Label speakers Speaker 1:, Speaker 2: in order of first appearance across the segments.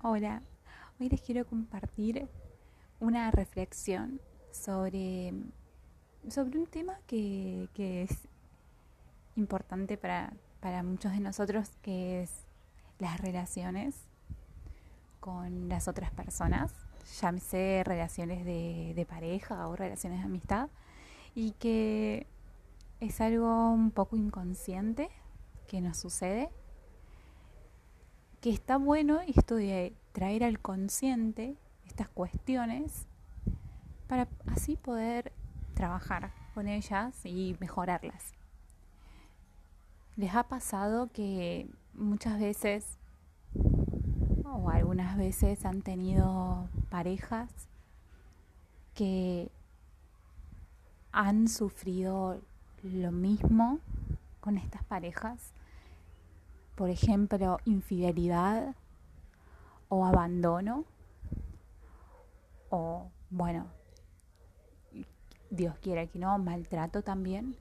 Speaker 1: Hola, hoy les quiero compartir una reflexión sobre, sobre un tema que, que es importante para, para muchos de nosotros, que es las relaciones con las otras personas, llámese relaciones de, de pareja o relaciones de amistad, y que es algo un poco inconsciente que nos sucede que está bueno esto de traer al consciente estas cuestiones para así poder trabajar con ellas y mejorarlas. ¿Les ha pasado que muchas veces o algunas veces han tenido parejas que han sufrido lo mismo con estas parejas? Por ejemplo, infidelidad o abandono o, bueno, Dios quiera que no, maltrato también.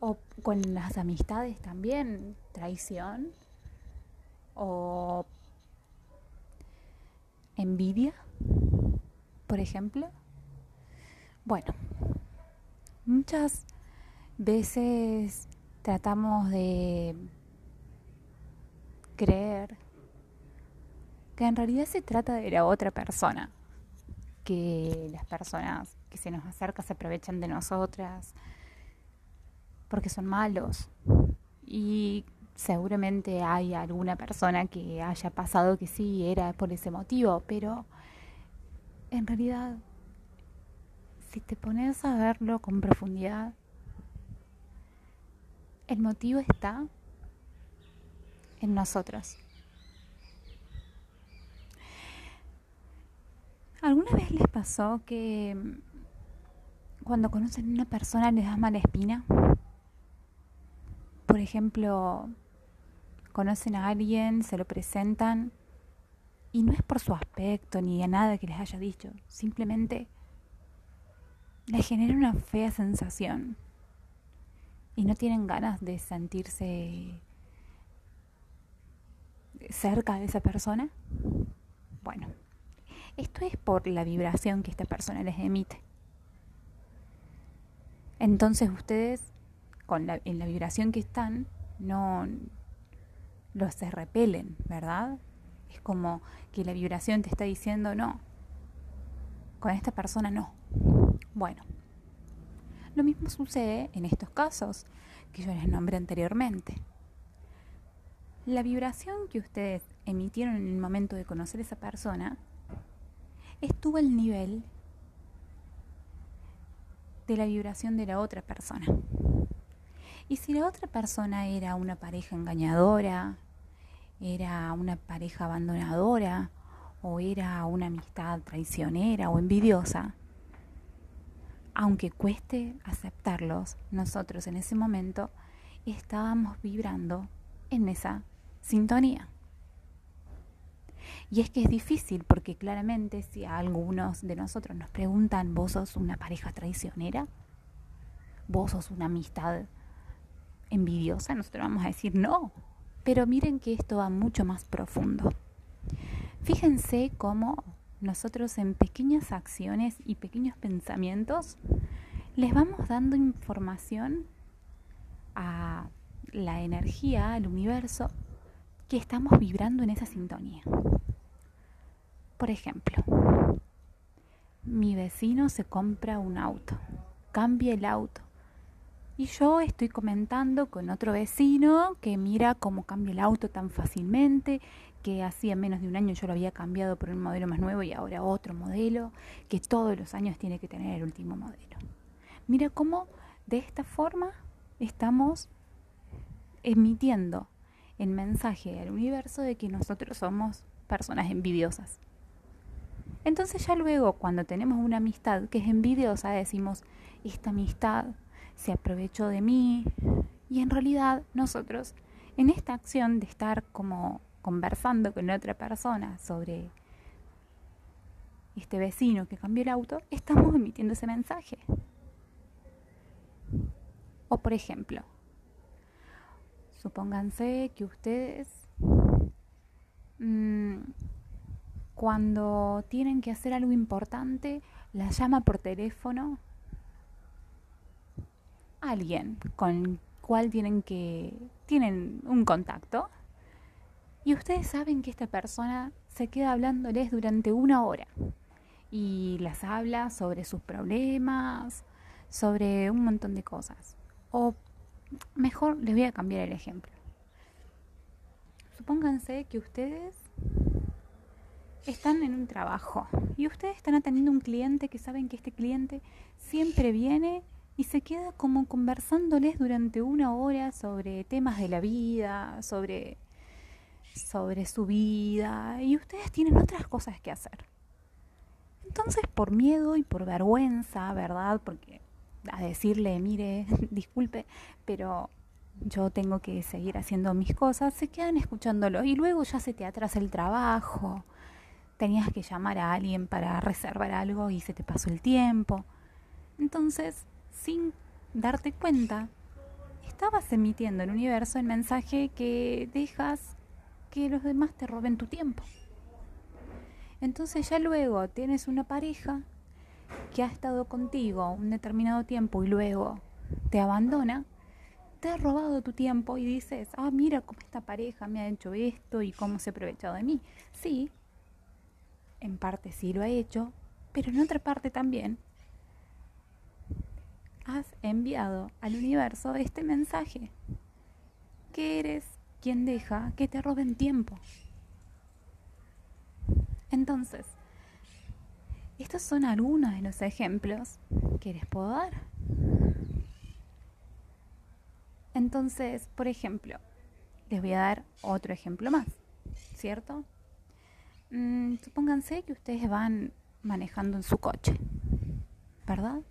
Speaker 1: O con las amistades también, traición o envidia, por ejemplo. Bueno, muchas veces tratamos de creer que en realidad se trata de la otra persona, que las personas que se nos acercan se aprovechan de nosotras porque son malos. Y seguramente hay alguna persona que haya pasado que sí era por ese motivo, pero en realidad si te pones a verlo con profundidad el motivo está en nosotros. ¿Alguna vez les pasó que cuando conocen a una persona les da mala espina? Por ejemplo, conocen a alguien, se lo presentan y no es por su aspecto ni a nada que les haya dicho, simplemente les genera una fea sensación y no tienen ganas de sentirse cerca de esa persona? Bueno, esto es por la vibración que esta persona les emite. Entonces ustedes, con la, en la vibración que están, no los se repelen, ¿verdad? Es como que la vibración te está diciendo no, con esta persona no. Bueno, lo mismo sucede en estos casos que yo les nombré anteriormente. La vibración que ustedes emitieron en el momento de conocer a esa persona estuvo al nivel de la vibración de la otra persona. Y si la otra persona era una pareja engañadora, era una pareja abandonadora, o era una amistad traicionera o envidiosa, aunque cueste aceptarlos, nosotros en ese momento estábamos vibrando en esa sintonía. Y es que es difícil porque claramente si a algunos de nosotros nos preguntan, ¿vos sos una pareja traicionera? ¿Vos sos una amistad envidiosa? Nosotros vamos a decir no. Pero miren que esto va mucho más profundo. Fíjense cómo nosotros en pequeñas acciones y pequeños pensamientos les vamos dando información a la energía, al universo, que estamos vibrando en esa sintonía. Por ejemplo, mi vecino se compra un auto, cambia el auto. Y yo estoy comentando con otro vecino que mira cómo cambia el auto tan fácilmente, que hacía menos de un año yo lo había cambiado por un modelo más nuevo y ahora otro modelo, que todos los años tiene que tener el último modelo. Mira cómo de esta forma estamos emitiendo el mensaje al universo de que nosotros somos personas envidiosas. Entonces ya luego cuando tenemos una amistad que es envidiosa decimos, esta amistad se aprovechó de mí y en realidad nosotros en esta acción de estar como conversando con otra persona sobre este vecino que cambió el auto, estamos emitiendo ese mensaje. O por ejemplo, supónganse que ustedes mm, cuando tienen que hacer algo importante, la llama por teléfono alguien con cual tienen que tienen un contacto y ustedes saben que esta persona se queda hablándoles durante una hora y las habla sobre sus problemas, sobre un montón de cosas. O mejor les voy a cambiar el ejemplo. Supónganse que ustedes están en un trabajo y ustedes están atendiendo un cliente que saben que este cliente siempre viene y se queda como conversándoles durante una hora sobre temas de la vida, sobre, sobre su vida y ustedes tienen otras cosas que hacer. Entonces por miedo y por vergüenza, ¿verdad? Porque a decirle, mire, disculpe, pero yo tengo que seguir haciendo mis cosas, se quedan escuchándolo y luego ya se te atrasa el trabajo, tenías que llamar a alguien para reservar algo y se te pasó el tiempo. Entonces, sin darte cuenta, estabas emitiendo el universo el mensaje que dejas que los demás te roben tu tiempo. Entonces ya luego tienes una pareja que ha estado contigo un determinado tiempo y luego te abandona, te ha robado tu tiempo y dices, ah, mira cómo esta pareja me ha hecho esto y cómo se ha aprovechado de mí. Sí, en parte sí lo ha hecho, pero en otra parte también has enviado al universo este mensaje, que eres quien deja que te roben tiempo. Entonces, estos son algunos de los ejemplos que les puedo dar. Entonces, por ejemplo, les voy a dar otro ejemplo más, ¿cierto? Mm, supónganse que ustedes van manejando en su coche, ¿verdad?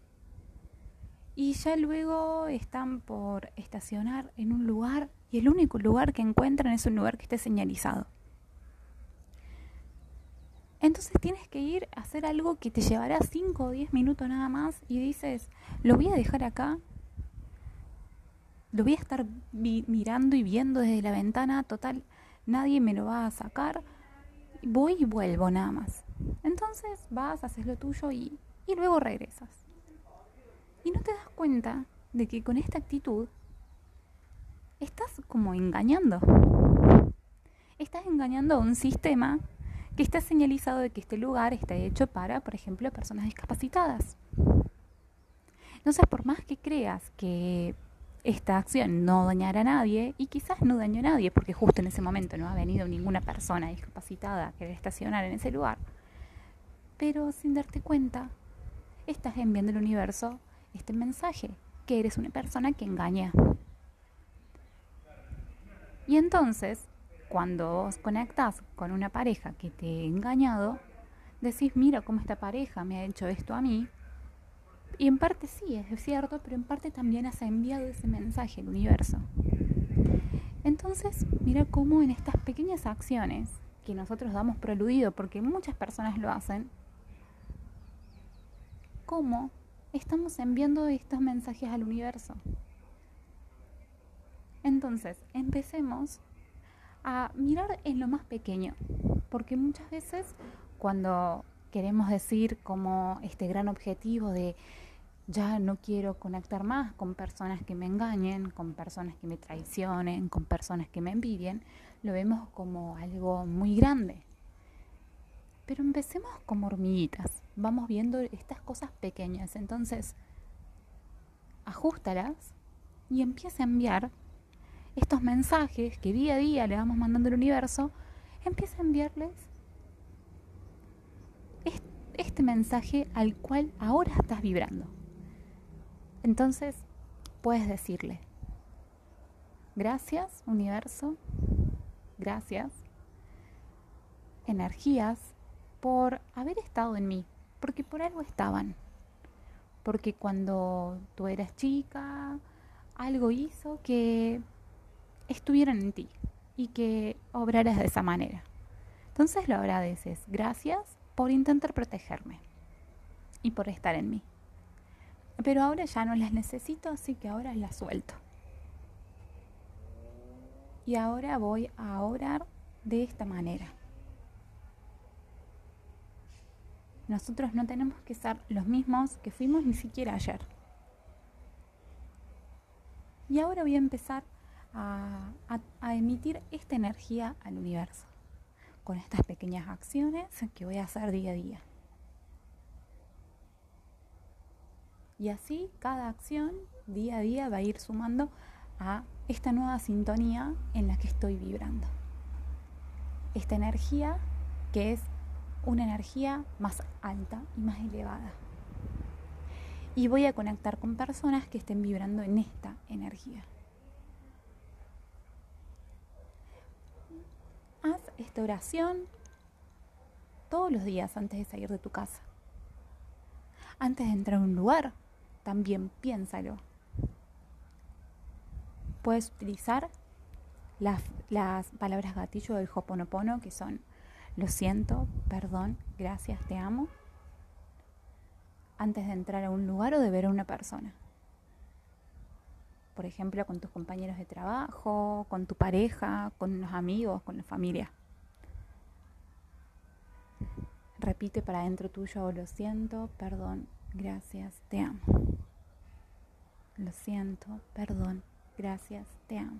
Speaker 1: Y ya luego están por estacionar en un lugar y el único lugar que encuentran es un lugar que esté señalizado. Entonces tienes que ir a hacer algo que te llevará 5 o 10 minutos nada más y dices, lo voy a dejar acá, lo voy a estar mirando y viendo desde la ventana, total, nadie me lo va a sacar, voy y vuelvo nada más. Entonces vas, haces lo tuyo y, y luego regresas. Y no te das cuenta de que con esta actitud estás como engañando. Estás engañando a un sistema que está señalizado de que este lugar está hecho para, por ejemplo, personas discapacitadas. Entonces, por más que creas que esta acción no dañará a nadie, y quizás no dañó a nadie, porque justo en ese momento no ha venido ninguna persona discapacitada a querer estacionar en ese lugar, pero sin darte cuenta, estás enviando al universo este mensaje, que eres una persona que engaña. Y entonces, cuando vos conectás con una pareja que te ha engañado, decís, mira cómo esta pareja me ha hecho esto a mí. Y en parte sí, es cierto, pero en parte también has enviado ese mensaje al universo. Entonces, mira cómo en estas pequeñas acciones que nosotros damos por aludido, porque muchas personas lo hacen, cómo estamos enviando estos mensajes al universo. Entonces, empecemos a mirar en lo más pequeño, porque muchas veces cuando queremos decir como este gran objetivo de ya no quiero conectar más con personas que me engañen, con personas que me traicionen, con personas que me envidien, lo vemos como algo muy grande. Pero empecemos como hormiguitas, vamos viendo estas cosas pequeñas, entonces ajustalas y empieza a enviar estos mensajes que día a día le vamos mandando al universo, empieza a enviarles este mensaje al cual ahora estás vibrando. Entonces, puedes decirle, gracias universo, gracias energías por haber estado en mí, porque por algo estaban. Porque cuando tú eras chica, algo hizo que estuvieran en ti y que obraras de esa manera. Entonces lo agradeces. Gracias por intentar protegerme y por estar en mí. Pero ahora ya no las necesito, así que ahora las suelto. Y ahora voy a orar de esta manera. nosotros no tenemos que ser los mismos que fuimos ni siquiera ayer. Y ahora voy a empezar a, emitir esta energía al universo con estas pequeñas acciones que voy a hacer día a día. Y así cada acción día a día va a ir sumando a esta nueva sintonía en la que estoy vibrando. Esta energía que es una energía más alta y más elevada. Y voy a conectar con personas que estén vibrando en esta energía. Esta oración todos los días antes de salir de tu casa. Antes de entrar a un lugar, también piénsalo. Puedes utilizar las, las palabras gatillo del Hoponopono, que son lo siento, perdón, gracias, te amo, antes de entrar a un lugar o de ver a una persona. Por ejemplo, con tus compañeros de trabajo, con tu pareja, con los amigos, con la familia. Repite para adentro tuyo, lo siento, perdón, gracias, te amo. Lo siento, perdón, gracias, te amo.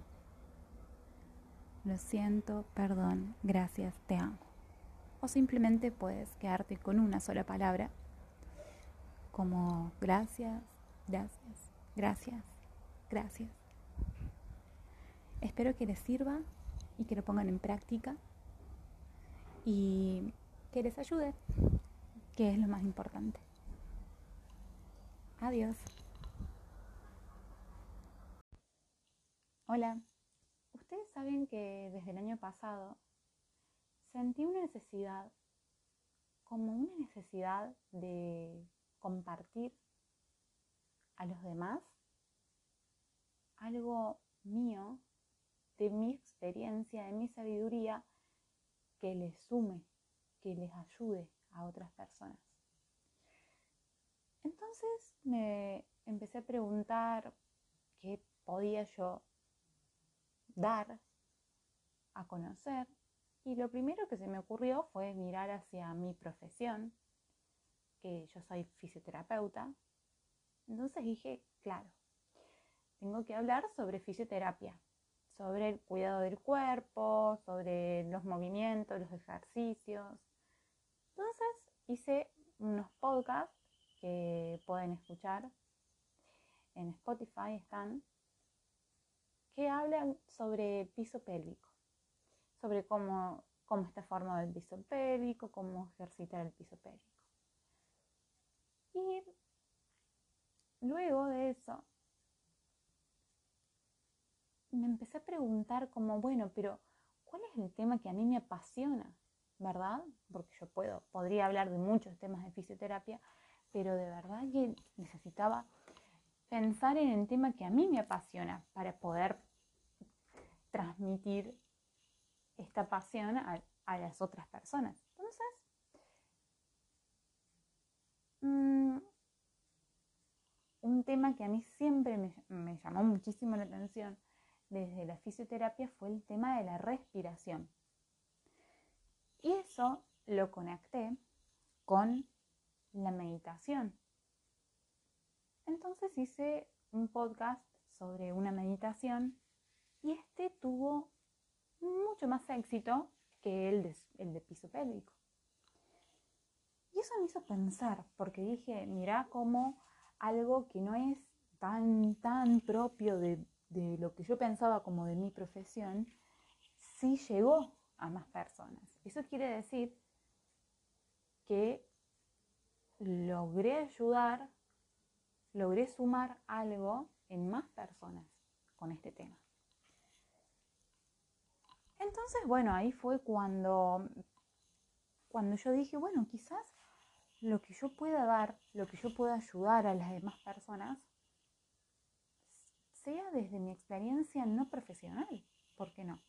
Speaker 1: Lo siento, perdón, gracias, te amo. O simplemente puedes quedarte con una sola palabra, como gracias, gracias, gracias, gracias. Espero que les sirva y que lo pongan en práctica y que les ayude, que es lo más importante. Adiós. Hola, ustedes saben que desde el año pasado sentí una necesidad, como una necesidad de compartir a los demás algo mío, de mi experiencia, de mi sabiduría, que les sume, que les ayude a otras personas. Entonces me empecé a preguntar qué podía yo dar a conocer. Y lo primero que se me ocurrió fue mirar hacia mi profesión, que yo soy fisioterapeuta. Entonces dije, claro, tengo que hablar sobre fisioterapia, sobre el cuidado del cuerpo, sobre los movimientos, los ejercicios. Entonces hice unos podcasts que pueden escuchar en Spotify, están que hablan sobre piso pélvico, sobre cómo, cómo está formado el piso pélvico, cómo ejercitar el piso pélvico. Y luego de eso, me empecé a preguntar como, bueno, pero ¿cuál es el tema que a mí me apasiona? ¿Verdad? Porque yo puedo, podría hablar de muchos temas de fisioterapia, pero de verdad que necesitaba pensar en el tema que a mí me apasiona para poder transmitir esta pasión a, las otras personas. Entonces, mm, un tema que a mí siempre me, me llamó muchísimo la atención desde la fisioterapia fue el tema de la respiración. Y eso lo conecté con la meditación. Entonces hice un podcast sobre una meditación y este tuvo mucho más éxito que el de, el de piso pélvico. Y eso me hizo pensar, porque dije, mira cómo algo que no es tan, tan propio de, de lo que yo pensaba como de mi profesión, sí llegó a más personas. Eso quiere decir que logré ayudar, logré sumar algo en más personas con este tema. Entonces, bueno, ahí fue cuando, cuando yo dije, bueno, quizás lo que yo pueda dar, lo que yo pueda ayudar a las demás personas, sea desde mi experiencia no profesional. ¿Por qué no?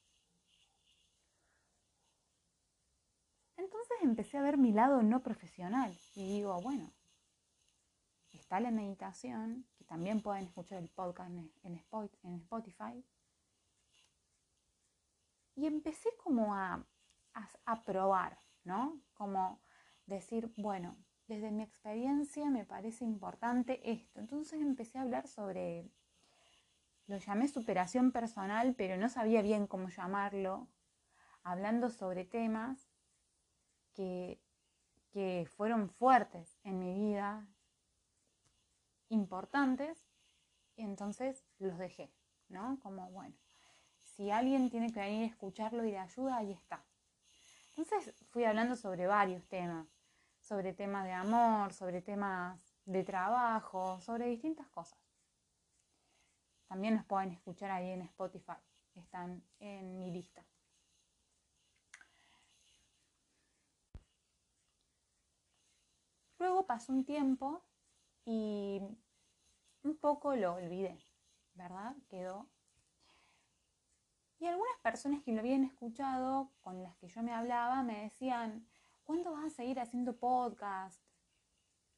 Speaker 1: Entonces empecé a ver mi lado no profesional y digo, bueno, está la meditación, que también pueden escuchar el podcast en Spotify, y empecé como a, a, probar, ¿no? Como decir, bueno, desde mi experiencia me parece importante esto. Entonces empecé a hablar sobre, lo llamé superación personal, pero no sabía bien cómo llamarlo, hablando sobre temas que, que fueron fuertes en mi vida, importantes, y entonces los dejé, ¿no? Como, bueno, si alguien tiene que venir a escucharlo y de ayuda, ahí está. Entonces fui hablando sobre varios temas sobre temas de amor, sobre temas de trabajo, sobre distintas cosas. También nos pueden escuchar ahí en Spotify, están en mi lista. Luego pasó un tiempo y un poco lo olvidé, ¿verdad? Quedó. Y algunas personas que lo habían escuchado, con las que yo me hablaba, me decían, ¿cuándo vas a seguir haciendo podcast?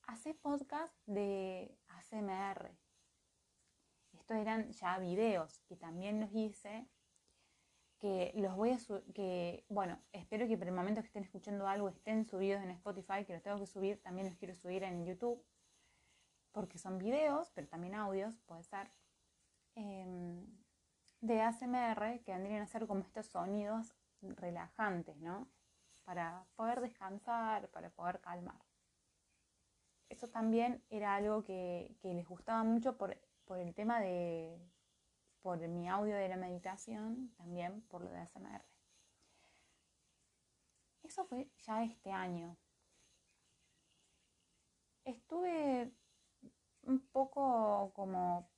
Speaker 1: Hace podcast de ACMR. Estos eran ya videos que también los hice, que los voy a subir, que, bueno, espero que por el momento que estén escuchando algo estén subidos en Spotify, que los tengo que subir, también los quiero subir en YouTube, porque son videos, pero también audios, puede ser, em, de ACMR, que vendrían a ser como estos sonidos relajantes, ¿no? para poder descansar, para poder calmar. Eso también era algo que, les gustaba mucho por, el tema de, por mi audio de la meditación, también por lo de ASMR. Eso fue ya este año. Estuve un poco como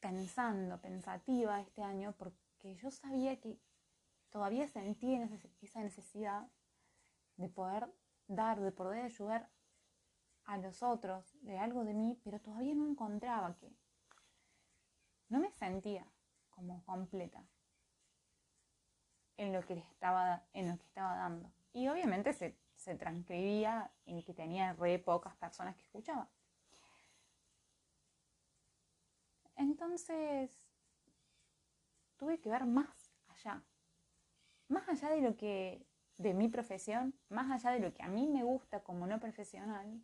Speaker 1: pensando, pensativa este año, porque yo sabía que todavía sentí esa necesidad de poder dar, de poder ayudar a los otros de algo de mí, pero todavía no encontraba que no me sentía como completa en lo que estaba, en lo que estaba dando. Y obviamente se, se transcribía en que tenía re pocas personas que escuchaban. Entonces tuve que ver más allá, más allá de lo que, de mi profesión, más allá de lo que a mí me gusta como no profesional,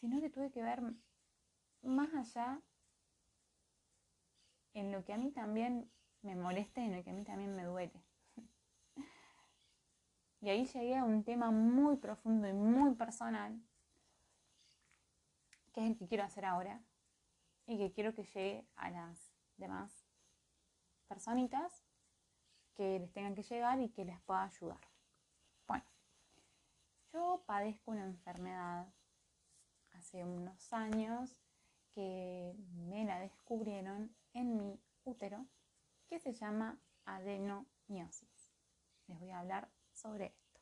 Speaker 1: sino que tuve que ver más allá en lo que a mí también me molesta y en lo que a mí también me duele. Y ahí llegué a un tema muy profundo y muy personal, que es el que quiero hacer ahora y que quiero que llegue a las demás personitas que les tengan que llegar y que les pueda ayudar. Bueno, yo padezco una enfermedad hace unos años que me la descubrieron en mi útero que se llama adenomiosis. Les voy a hablar sobre esto.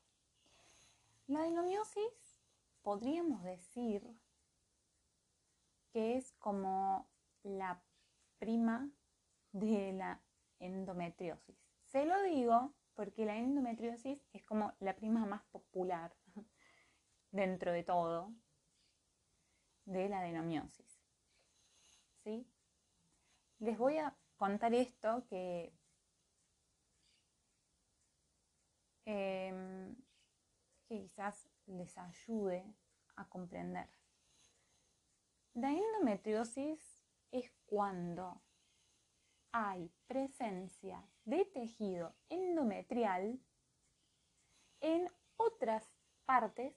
Speaker 1: La adenomiosis podríamos decir que es como la prima de la endometriosis. Se lo digo porque la endometriosis es como la prima más popular dentro de todo de la adenomiosis. ¿Sí? Les voy a contar esto que em, quizás les ayude a comprender. La endometriosis es cuando hay presencia de tejido endometrial en otras partes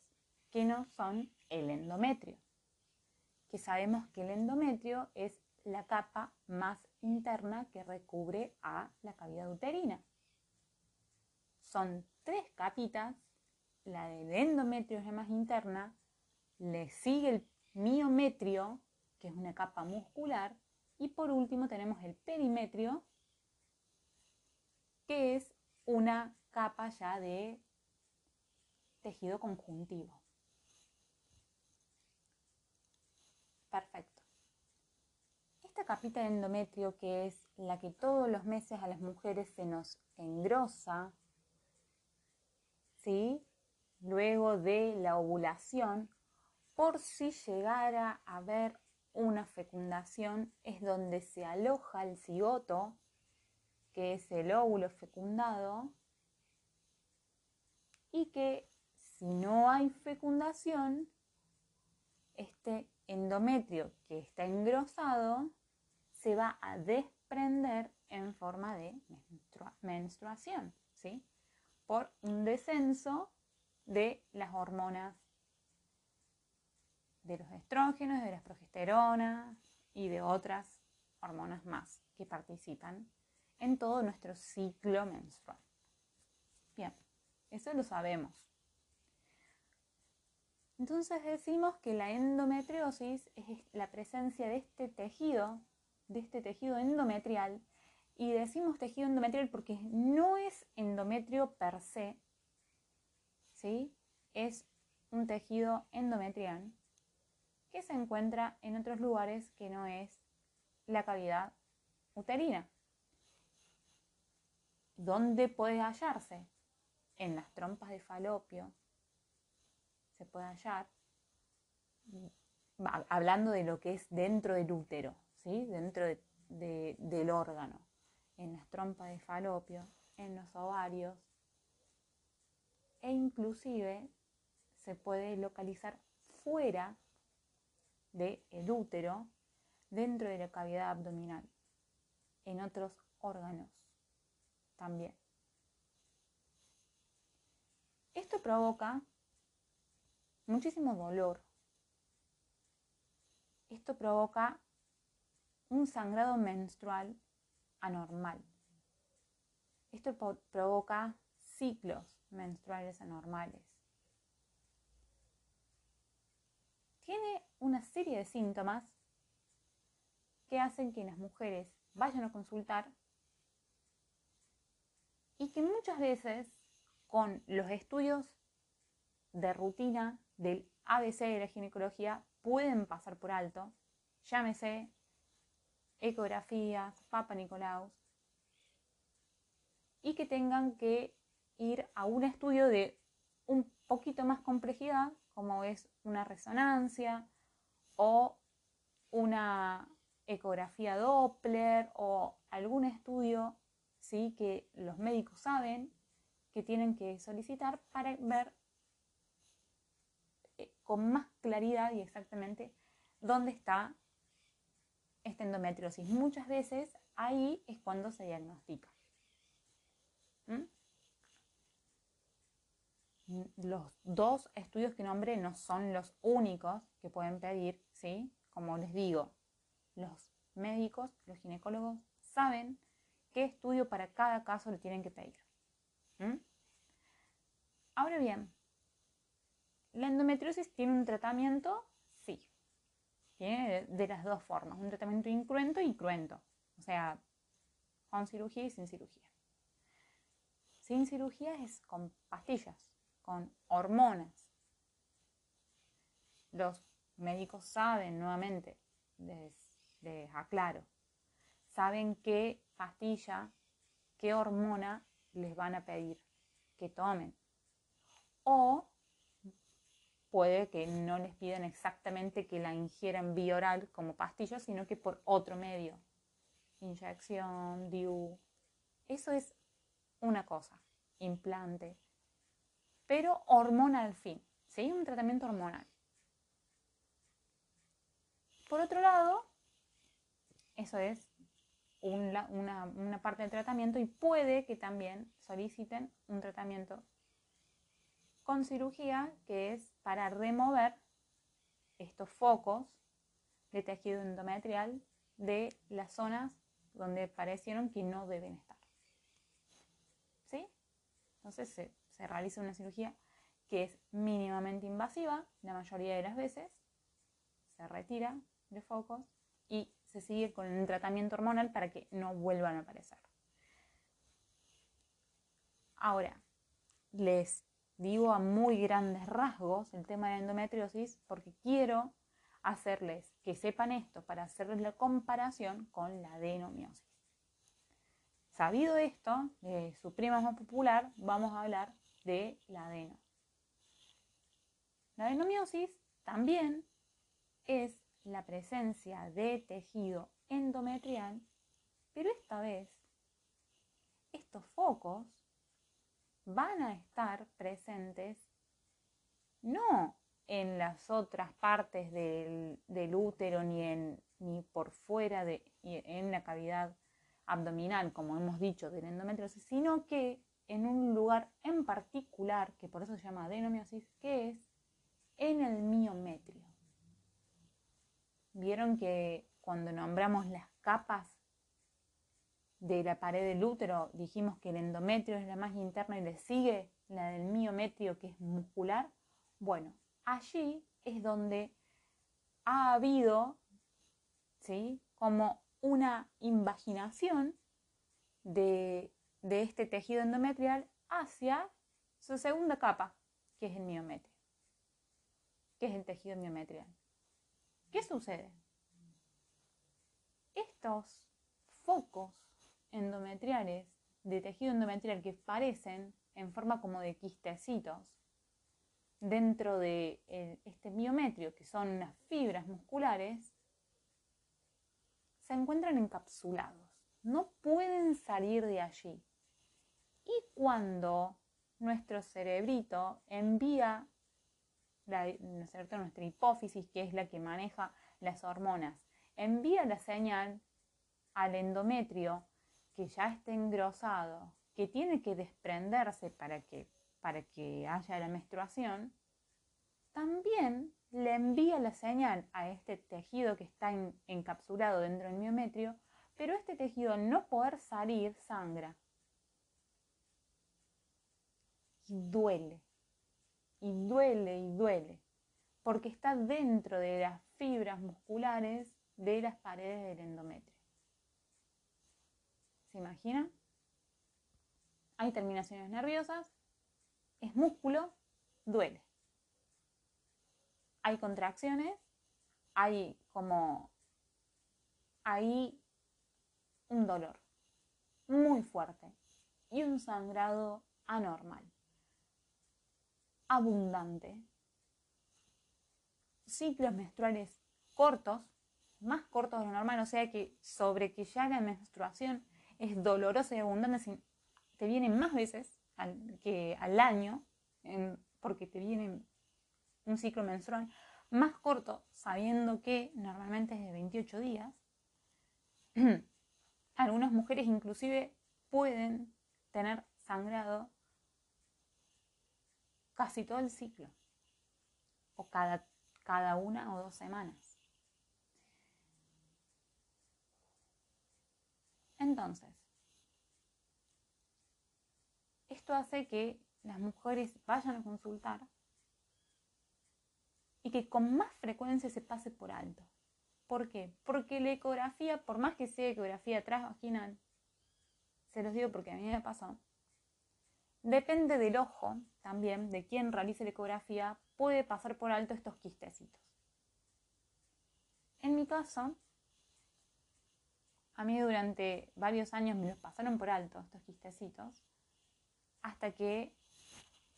Speaker 1: que no son el endometrio. Que sabemos que el endometrio es la capa más interna que recubre a la cavidad uterina. Son tres capitas, la del endometrio es la más interna, le sigue el miometrio, que es una capa muscular, y por último tenemos el perimetrio, que es una capa ya de tejido conjuntivo. Perfecto. Esta capita de endometrio, que es la que todos los meses a las mujeres se nos engrosa, ¿sí? luego de la ovulación, por si llegara a haber una fecundación es donde se aloja el cigoto, que es el óvulo fecundado, y que si no hay fecundación, este endometrio que está engrosado se va a desprender en forma de menstruación, ¿sí? Por un descenso de las hormonas de los estrógenos, de las progesteronas y de otras hormonas más que participan en todo nuestro ciclo menstrual. Bien, eso lo sabemos. Entonces decimos que la endometriosis es la presencia de este tejido, de este tejido endometrial, y decimos tejido endometrial porque no es endometrio per se, ¿sí? Es un tejido endometrial que se encuentra en otros lugares que no es la cavidad uterina. ¿Dónde puede hallarse? En las trompas de falopio se puede hallar, hablando de lo que es dentro del útero, ¿sí? dentro del órgano, en las trompas de falopio, en los ovarios, e inclusive se puede localizar fuera del útero, dentro de la cavidad abdominal, en otros órganos también. Esto provoca muchísimo dolor. Esto provoca un sangrado menstrual anormal. Esto provoca ciclos menstruales anormales. Tiene una serie de síntomas que hacen que las mujeres vayan a consultar y que muchas veces con los estudios de rutina del ABC de la ginecología pueden pasar por alto, llámese ecografías, Papa Nicolaus, y que tengan que ir a un estudio de un poquito más complejidad, como es una resonancia o una ecografía Doppler o algún estudio ¿sí? que los médicos saben que tienen que solicitar para ver con más claridad y exactamente dónde está esta endometriosis. Muchas veces ahí es cuando se diagnostica. ¿Mm? Los dos estudios que nombré no son los únicos que pueden pedir, ¿sí? Como les digo, los médicos, los ginecólogos saben qué estudio para cada caso le tienen que pedir. ¿Mm? Ahora bien, ¿la endometriosis tiene un tratamiento? Sí. Tiene de las dos formas, un tratamiento incruento y cruento. O sea, con cirugía y sin cirugía. Sin cirugía es con pastillas, con hormonas. Los médicos saben nuevamente, les, aclaro, saben qué pastilla, qué hormona les van a pedir que tomen. O puede que no les pidan exactamente que la ingieran vía oral como pastilla, sino que por otro medio. Inyección, DIU. Eso es una cosa, implante, pero hormonal al fin, ¿sí? Un tratamiento hormonal. Por otro lado, eso es una, parte del tratamiento y puede que también soliciten un tratamiento con cirugía que es para remover estos focos de tejido endometrial de las zonas donde parecieron que no deben estar. ¿Sí? Entonces se, se realiza una cirugía que es mínimamente invasiva la mayoría de las veces, se retira de focos y se sigue con un tratamiento hormonal para que no vuelvan a aparecer. Ahora, les digo a muy grandes rasgos el tema de endometriosis porque quiero hacerles que sepan esto para hacerles la comparación con la adenomiosis. Sabido esto, de su prima más popular, vamos a hablar de la adeno. La adenomiosis también es la presencia de tejido endometrial, pero esta vez estos focos van a estar presentes no en las otras partes del, del útero ni, en, ni por fuera de en la cavidad abdominal, como hemos dicho, del endometriosis, sino que en un lugar en particular, que por eso se llama adenomiosis, que es en el miometrio. Vieron que cuando nombramos las capas de la pared del útero, dijimos que el endometrio es la más interna y le sigue la del miometrio, que es muscular. Bueno, allí es donde ha habido, ¿sí? Como una invaginación de, de este tejido endometrial hacia su segunda capa, que es el miometrio, que es el tejido miometrial. ¿Qué sucede? Estos focos endometriales de tejido endometrial que parecen en forma como de quistecitos dentro de este miometrio, que son unas fibras musculares, se encuentran encapsulados, no pueden salir de allí. Y cuando nuestro cerebrito envía la, nuestra hipófisis, que es la que maneja las hormonas, envía la señal al endometrio que ya está engrosado, que tiene que desprenderse para que, para que haya la menstruación, también le envía la señal a este tejido que está encapsulado dentro del miometrio, pero este tejido al no poder salir sangra. Y duele, y duele, y duele, porque está dentro de las fibras musculares de las paredes del endometrio. ¿Se imagina? Hay terminaciones nerviosas, es músculo, duele. Hay contracciones, hay como, hay un dolor muy fuerte y un sangrado anormal, abundante, ciclos menstruales cortos, más cortos de lo normal, o sea que sobre que ya la menstruación es dolorosa y abundante, te viene más veces que al año, porque te viene un ciclo menstrual más corto, sabiendo que normalmente es de 28 días. Algunas mujeres inclusive pueden tener sangrado casi todo el ciclo, o cada, cada una o dos semanas. Entonces, esto hace que las mujeres vayan a consultar y que con más frecuencia se pase por alto. ¿Por qué? Porque la ecografía, por más que sea ecografía transvaginal, se los digo porque a mí me pasó, depende del ojo también, de quien realice la ecografía, puede pasar por alto estos quistecitos. En mi caso, a mí durante varios años me los pasaron por alto estos quistecitos, hasta que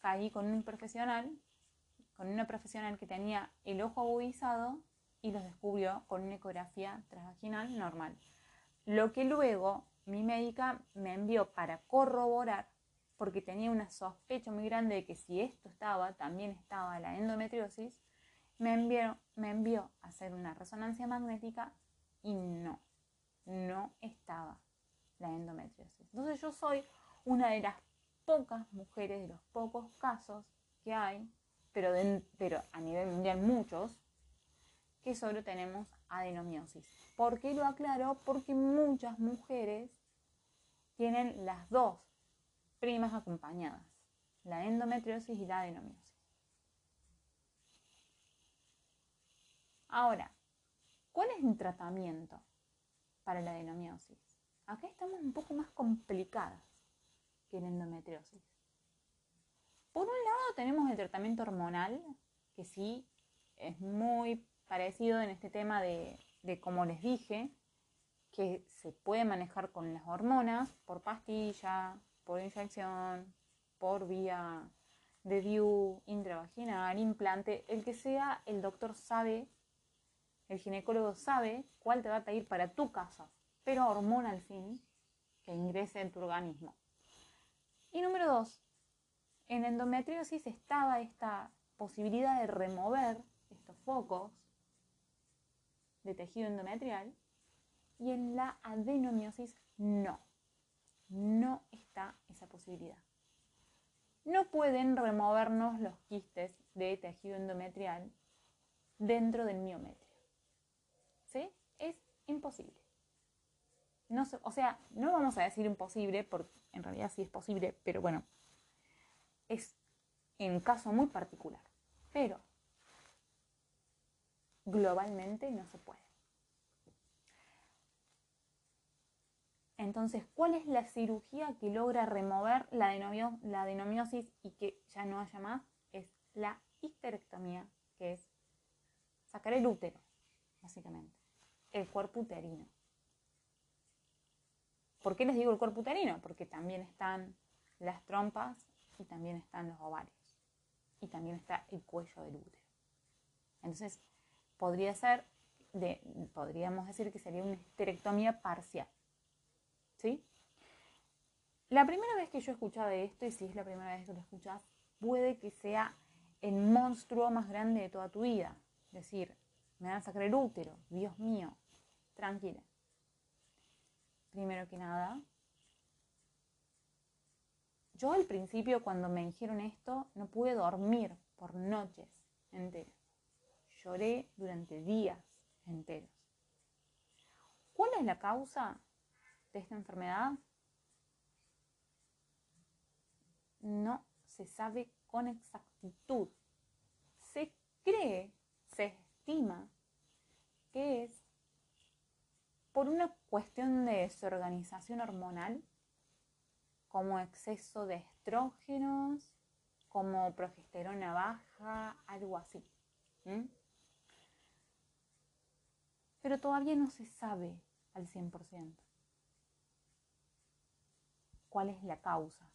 Speaker 1: caí con un profesional, con una profesional que tenía el ojo agudizado y los descubrió con una ecografía transvaginal normal. Lo que luego mi médica me envió para corroborar, porque tenía una sospecha muy grande de que si esto estaba, también estaba la endometriosis, me envió, me envió a hacer una resonancia magnética y no, no estaba la endometriosis. Entonces yo soy una de las pocas mujeres, de los pocos casos que hay, pero, pero a nivel mundial muchos, que solo tenemos adenomiosis. ¿Por qué lo aclaro? Porque muchas mujeres tienen las dos primas acompañadas, la endometriosis y la adenomiosis. Ahora, ¿cuál es el tratamiento? Para la adenomiosis. Acá estamos un poco más complicadas que la endometriosis. Por un lado tenemos el tratamiento hormonal, que sí es muy parecido en este tema de, como les dije, que se puede manejar con las hormonas por pastilla, por inyección, por vía de DIU, intravaginal, implante, el que sea, el doctor sabe el ginecólogo sabe cuál te va a pedir para tu caso, pero hormona al fin que ingrese en tu organismo. Y número dos, en endometriosis estaba esta posibilidad de remover estos focos de tejido endometrial y en la adenomiosis no. No está esa posibilidad. No pueden removernos los quistes de tejido endometrial dentro del miometrio. Imposible. No o sea, no vamos a decir imposible, porque en realidad sí es posible, pero bueno, es en caso muy particular. Pero globalmente no se puede. Entonces, ¿cuál es la cirugía que logra remover la, adenomiosis y que ya no haya más? Es la histerectomía, que es sacar el útero, básicamente, el cuerpo uterino. ¿Por qué les digo el cuerpo uterino? Porque también están las trompas y también están los ovarios y también está el cuello del útero. Entonces, podría ser, podríamos decir que sería una histerectomía parcial. ¿Sí? La primera vez que yo he escuchado de esto, y si es la primera vez que lo escuchas, puede que sea el monstruo más grande de toda tu vida. Es decir, me van a sacar el útero, Dios mío, tranquila. Primero que nada, yo al principio cuando me dijeron esto no pude dormir por noches enteras. Lloré durante días enteros. ¿Cuál es la causa de esta enfermedad? No se sabe con exactitud. Se cree, se estima que es por una cuestión de desorganización hormonal como exceso de estrógenos, como progesterona baja, algo así. Pero todavía no se sabe al 100% cuál es la causa,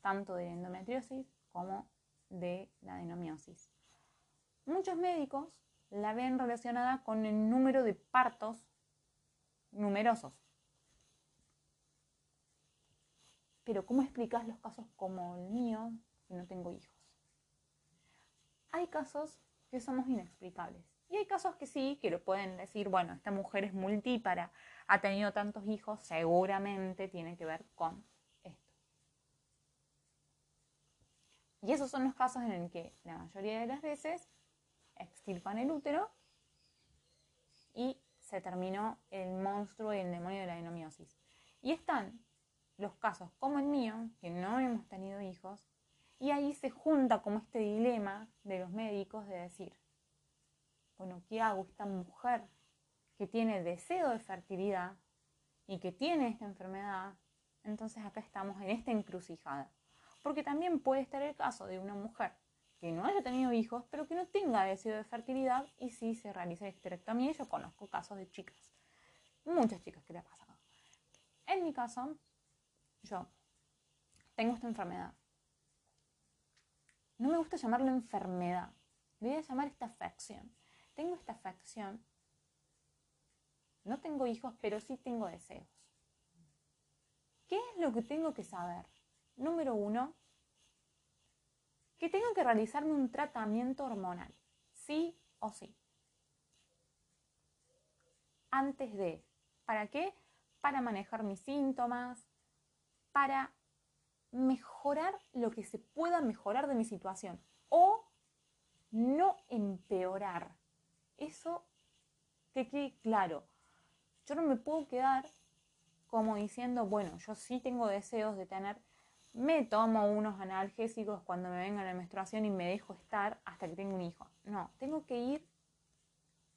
Speaker 1: tanto de endometriosis como de la adenomiosis. Muchos médicos la ven relacionada con el número de partos numerosos. Pero ¿cómo explicas los casos como el mío si no tengo hijos? Hay casos que somos inexplicables. Y hay casos que sí, que lo pueden decir, bueno, esta mujer es multípara, ha tenido tantos hijos, seguramente tiene que ver con esto. Y esos son los casos en los que la mayoría de las veces extirpan el útero y se terminó el monstruo y el demonio de la denomiosis. Y están los casos como el mío, que no hemos tenido hijos, y ahí se junta como este dilema de los médicos de decir, bueno, ¿qué hago esta mujer que tiene deseo de fertilidad y que tiene esta enfermedad? Entonces acá estamos en esta encrucijada. Porque también puede estar el caso de una mujer que no haya tenido hijos, pero que no tenga deseo de fertilidad y sí se realiza histerectomía. Yo conozco casos de chicas, muchas chicas que le ha pasado. En mi caso, yo tengo esta enfermedad. No me gusta llamarlo enfermedad, voy a llamar esta afección. Tengo esta afección, no tengo hijos, pero sí tengo deseos. ¿Qué es lo que tengo que saber? Número uno, que tengo que realizarme un tratamiento hormonal, sí o sí. Antes de, ¿para qué? Para manejar mis síntomas, para mejorar lo que se pueda mejorar de mi situación o no empeorar. Eso que quede claro. Yo no me puedo quedar como diciendo, bueno, yo sí tengo deseos de tener, me tomo unos analgésicos cuando me venga la menstruación y me dejo estar hasta que tengo un hijo. No, tengo que ir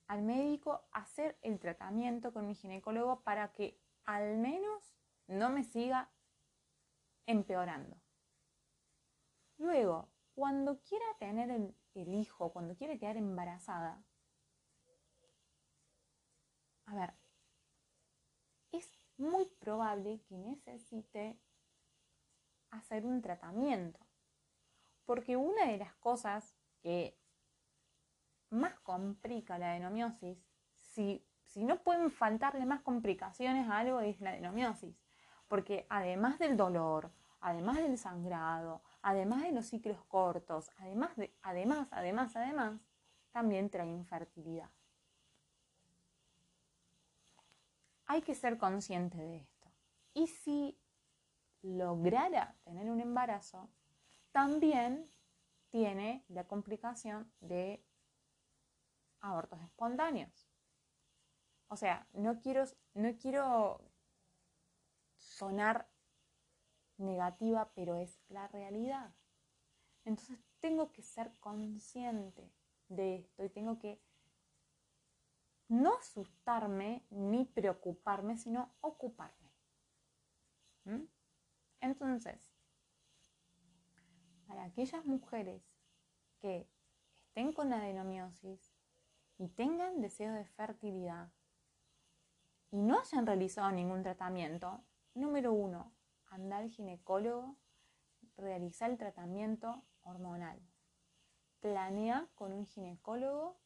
Speaker 1: al médico a hacer el tratamiento con mi ginecólogo para que al menos no me siga empeorando. Luego, cuando quiera tener el, hijo, cuando quiera quedar embarazada, a ver, es muy probable que necesite hacer un tratamiento. Porque una de las cosas que más complica la adenomiosis, si, si no pueden faltarle más complicaciones a algo, es la adenomiosis porque además del dolor,
Speaker 2: además del sangrado, además de los ciclos cortos, además, de, además, además, además, también trae infertilidad. Hay que ser consciente de esto. Y si lograra tener un embarazo, también tiene la complicación de abortos espontáneos. O sea, no quiero, no quiero sonar negativa, pero es la realidad. Entonces tengo que ser consciente de esto y tengo que no asustarme ni preocuparme, sino ocuparme. ¿Mm? Entonces, para aquellas mujeres que estén con adenomiosis y tengan deseo de fertilidad y no hayan realizado ningún tratamiento, número uno, andar al ginecólogo, realizar el tratamiento hormonal. Planea con un ginecólogo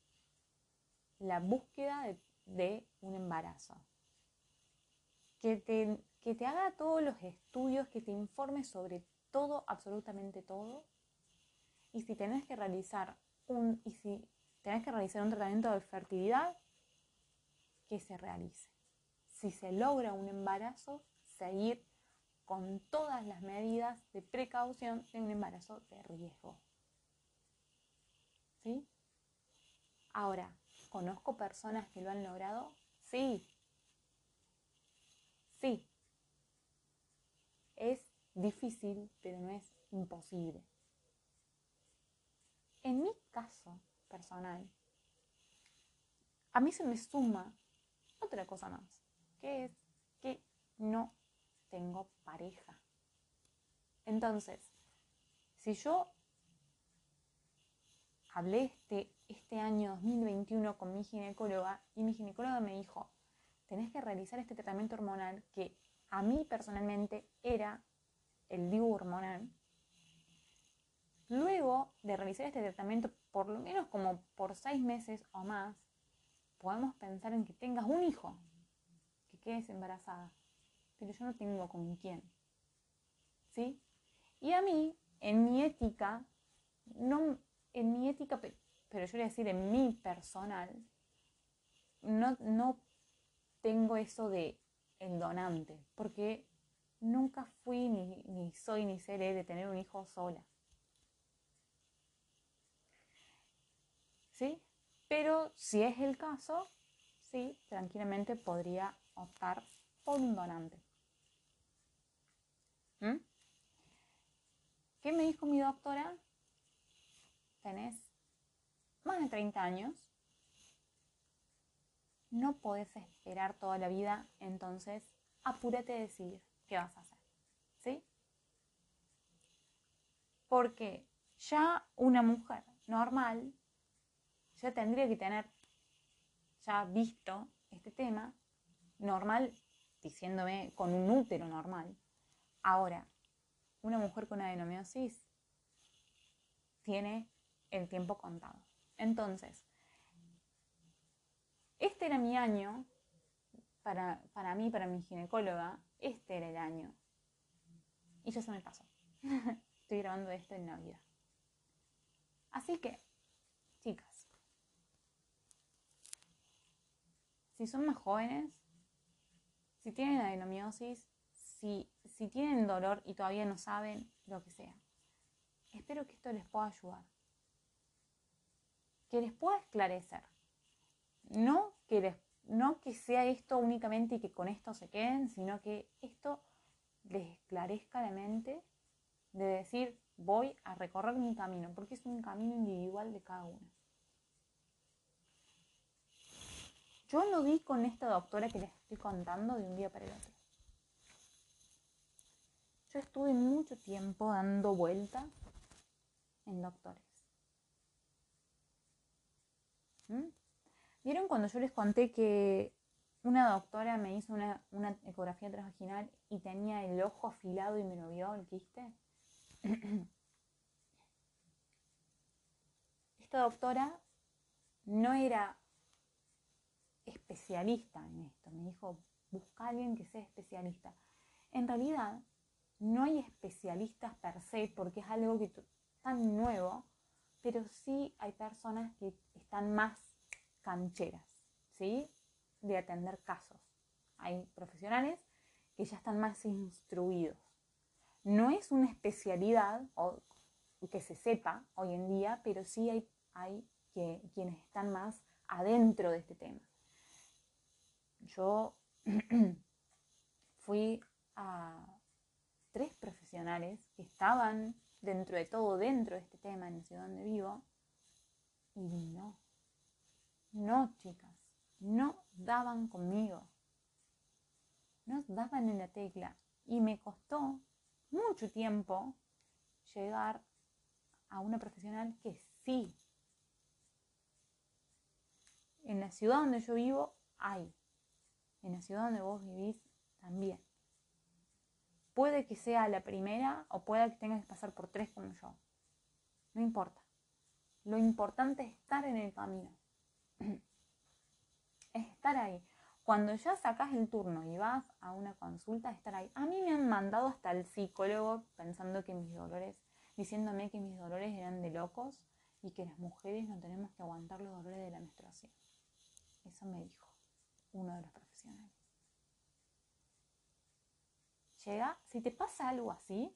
Speaker 2: la búsqueda de, un embarazo. Que te, que te haga todos los estudios, que te informe sobre todo, absolutamente todo. Y si tenés que realizar un, y si tenés que realizar un tratamiento de fertilidad, que se realice. Si se logra un embarazo, seguir con todas las medidas de precaución de un embarazo de riesgo. ¿Sí? Ahora, ¿conozco personas que lo han logrado? Sí. Sí. Es difícil, pero no es imposible. En mi caso personal, a mí se me suma otra cosa más, que es que no tengo pareja. Entonces, si yo hablé este, este año 2021 con mi ginecóloga y mi ginecóloga me dijo, tenés que realizar este tratamiento hormonal que a mí personalmente era el DIU hormonal. Luego de realizar este tratamiento, por lo menos como por seis meses o más, podemos pensar en que tengas un hijo, que quedes embarazada pero yo no tengo con quién. ¿Sí? Y a mí, en mi ética, no, en mi ética, pero yo voy a decir en mi personal, no, no tengo eso de el donante, porque nunca fui, ni, soy, ni seré de tener un hijo sola. ¿Sí? Pero si es el caso, sí, tranquilamente podría optar por un donante. ¿Mm? ¿Qué me dijo mi doctora? Tenés más de 30 años, no podés esperar toda la vida, entonces apúrate a decidir qué vas a hacer. ¿Sí? Porque ya una mujer normal ya tendría que tener ya visto este tema normal diciéndome con un útero normal. Ahora, una mujer con adenomiosis tiene el tiempo contado. Entonces, este era mi año, para, para mí, para mi ginecóloga, este era el año. Y ya se me pasó. Estoy grabando esto en Navidad. Así que, chicas, si son más jóvenes, si tienen adenomiosis, si, si tienen dolor y todavía no saben lo que sea, espero que esto les pueda ayudar. Que les pueda esclarecer. No que, no que sea esto únicamente y que con esto se queden, sino que esto les esclarezca la mente de decir, voy a recorrer mi camino, porque es un camino individual de cada uno. Yo lo vi con esta doctora que les estoy contando de un día para el otro. Yo estuve mucho tiempo dando vuelta en doctores. ¿Mm? ¿Vieron cuando yo les conté que una doctora me hizo una, ecografía transvaginal y tenía el ojo afilado y me lo vio el quiste? Esta doctora no era especialista en esto. Me dijo, busca a alguien que sea especialista. En realidad, no hay especialistas per se porque es algo que tan nuevo, pero sí hay personas que están más cancheras, ¿sí? De atender casos. Hay profesionales que ya están más instruidos. No es una especialidad o que se sepa hoy en día, pero sí hay, hay que, quienes están más adentro de este tema. Yo fui a tres profesionales que estaban dentro de todo, dentro de este tema en la ciudad donde vivo, y no, no chicas, no daban conmigo, no daban en la tecla, y me costó mucho tiempo llegar a una profesional que sí. En la ciudad donde yo vivo hay. En la ciudad donde vos vivís también. Puede que sea la primera o pueda que tengas que pasar por tres como yo. No importa. Lo importante es estar en el camino. es estar ahí. Cuando ya sacas el turno y vas a una consulta, estar ahí. A mí me han mandado hasta el psicólogo pensando que mis dolores, diciéndome que mis dolores eran de locos y que las mujeres no tenemos que aguantar los dolores de la menstruación. Eso me dijo uno de los profesionales. Llega, si te pasa algo así,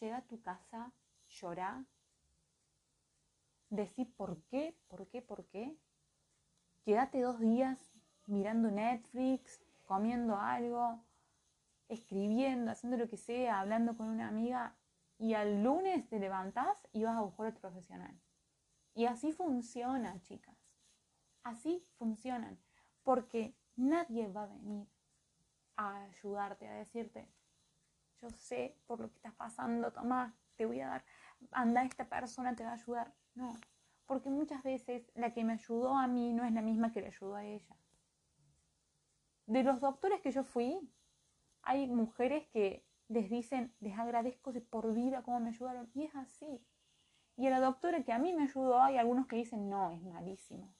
Speaker 2: llega a tu casa, llora, decir por qué, por qué, por qué. Quédate dos días mirando Netflix, comiendo algo, escribiendo, haciendo lo que sea, hablando con una amiga y al lunes te levantás y vas a buscar otro profesional. Y así funciona, chicas. Así funcionan. Porque nadie va a venir a ayudarte, a decirte, yo sé por lo que estás pasando, toma, te voy a dar, anda, esta persona te va a ayudar. No, porque muchas veces la que me ayudó a mí no es la misma que le ayudó a ella. De los doctores que yo fui, hay mujeres que les dicen, les agradezco de por vida cómo me ayudaron, y es así. Y a la doctora que a mí me ayudó, hay algunos que dicen, no, es malísimo,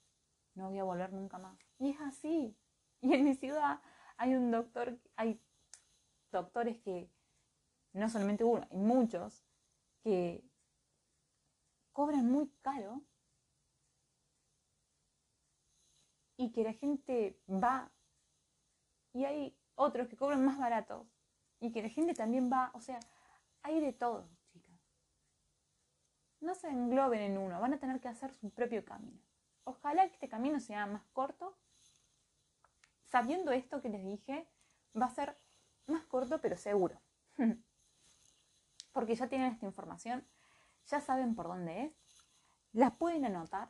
Speaker 2: no voy a volver nunca más. Y es así. Y en mi ciudad hay un doctor, hay doctores que, no solamente uno, hay muchos, que cobran muy caro y que la gente va y hay otros que cobran más baratos y que la gente también va, o sea, hay de todo, chicas. No se engloben en uno, van a tener que hacer su propio camino. Ojalá que este camino sea más corto sabiendo esto que les dije, va a ser más corto pero seguro. Porque ya tienen esta información, ya saben por dónde es, las pueden anotar.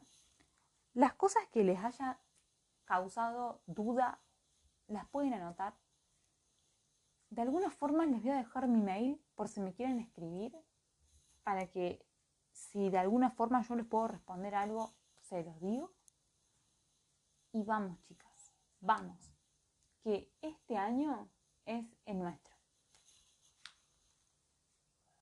Speaker 2: Las cosas que les haya causado duda, las pueden anotar. De alguna forma les voy a dejar mi mail por si me quieren escribir, para que si de alguna forma yo les puedo responder algo, se los digo. Y vamos, chicas vamos, que este año es el nuestro.